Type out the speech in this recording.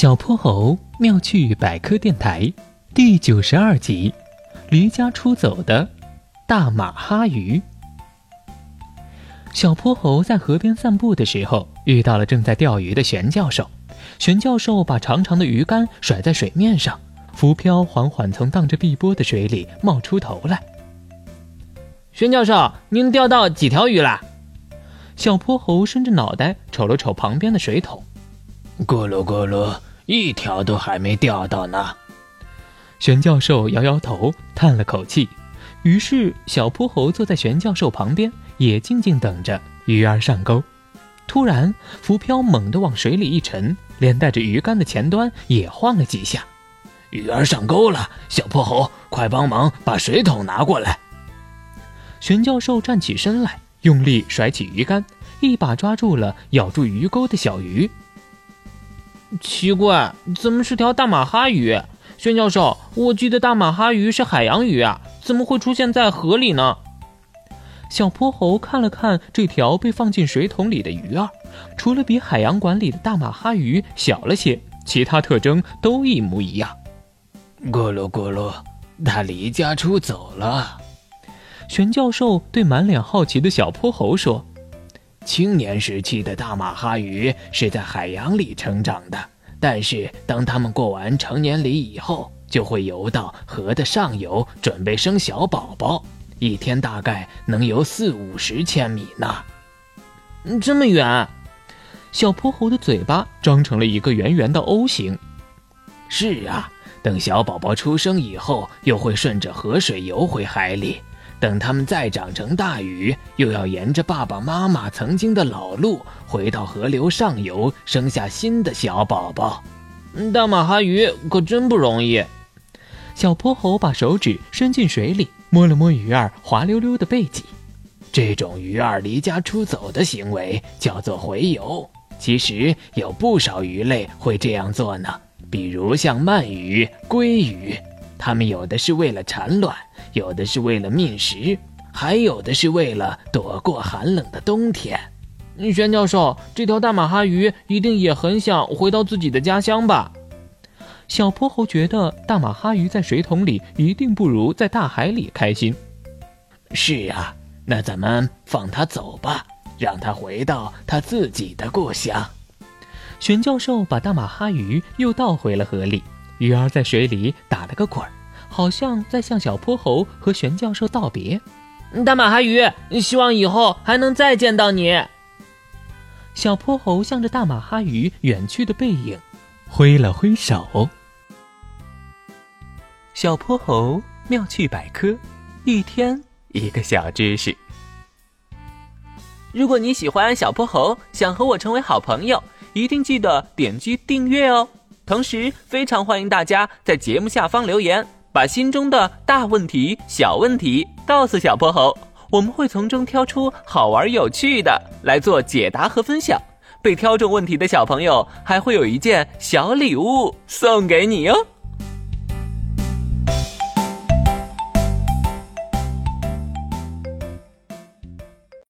小泼猴妙趣百科电台第九十二集：离家出走的大马哈鱼。小泼猴在河边散步的时候，遇到了正在钓鱼的玄教授。玄教授把长长的鱼竿甩在水面上，浮漂缓缓从荡着碧波的水里冒出头来。玄教授，您钓到几条鱼了？小泼猴伸着脑袋瞅了瞅旁边的水桶。咕噜咕噜，一条都还没钓到呢。玄教授摇摇头，叹了口气。于是，小泼猴坐在玄教授旁边，也静静等着鱼儿上钩。突然，浮漂猛地往水里一沉，连带着鱼竿的前端也晃了几下。鱼儿上钩了，小泼猴，快帮忙把水桶拿过来。玄教授站起身来，用力甩起鱼竿，一把抓住了咬住鱼钩的小鱼。奇怪，怎么是条大马哈鱼？玄教授，我记得大马哈鱼是海洋鱼啊，怎么会出现在河里呢？小泼猴看了看这条被放进水桶里的鱼儿，除了比海洋馆里的大马哈鱼小了些，其他特征都一模一样。咕噜咕噜，它离家出走了。玄教授对满脸好奇的小泼猴说。青年时期的大马哈鱼是在海洋里成长的，但是当它们过完成年礼以后，就会游到河的上游，准备生小宝宝，一天大概能游四五十千米呢。这么远，小泼猴的嘴巴张成了一个圆圆的 O 型。是啊，等小宝宝出生以后，又会顺着河水游回海里。等它们再长成大鱼，又要沿着爸爸妈妈曾经的老路回到河流上游，生下新的小宝宝。大马哈鱼可真不容易。小泼猴把手指伸进水里，摸了摸鱼儿滑溜溜的背脊。这种鱼儿离家出走的行为叫做洄游。其实有不少鱼类会这样做呢，比如像鳗鱼、鲑鱼。它们有的是为了产卵，有的是为了觅食，还有的是为了躲过寒冷的冬天。玄教授，这条大马哈鱼一定也很想回到自己的家乡吧？小泼猴觉得大马哈鱼在水桶里一定不如在大海里开心。是啊，那咱们放它走吧，让它回到它自己的故乡。玄教授把大马哈鱼又倒回了河里。鱼儿在水里打了个滚儿，好像在向小泼猴和玄教授道别。大马哈鱼，希望以后还能再见到你。小泼猴向着大马哈鱼远去的背影挥了挥手。小泼猴妙趣百科，一天一个小知识。如果你喜欢小泼猴，想和我成为好朋友，一定记得点击订阅哦。同时，非常欢迎大家在节目下方留言，把心中的大问题、小问题告诉小泼猴，我们会从中挑出好玩有趣的来做解答和分享。被挑中问题的小朋友还会有一件小礼物送给你哟。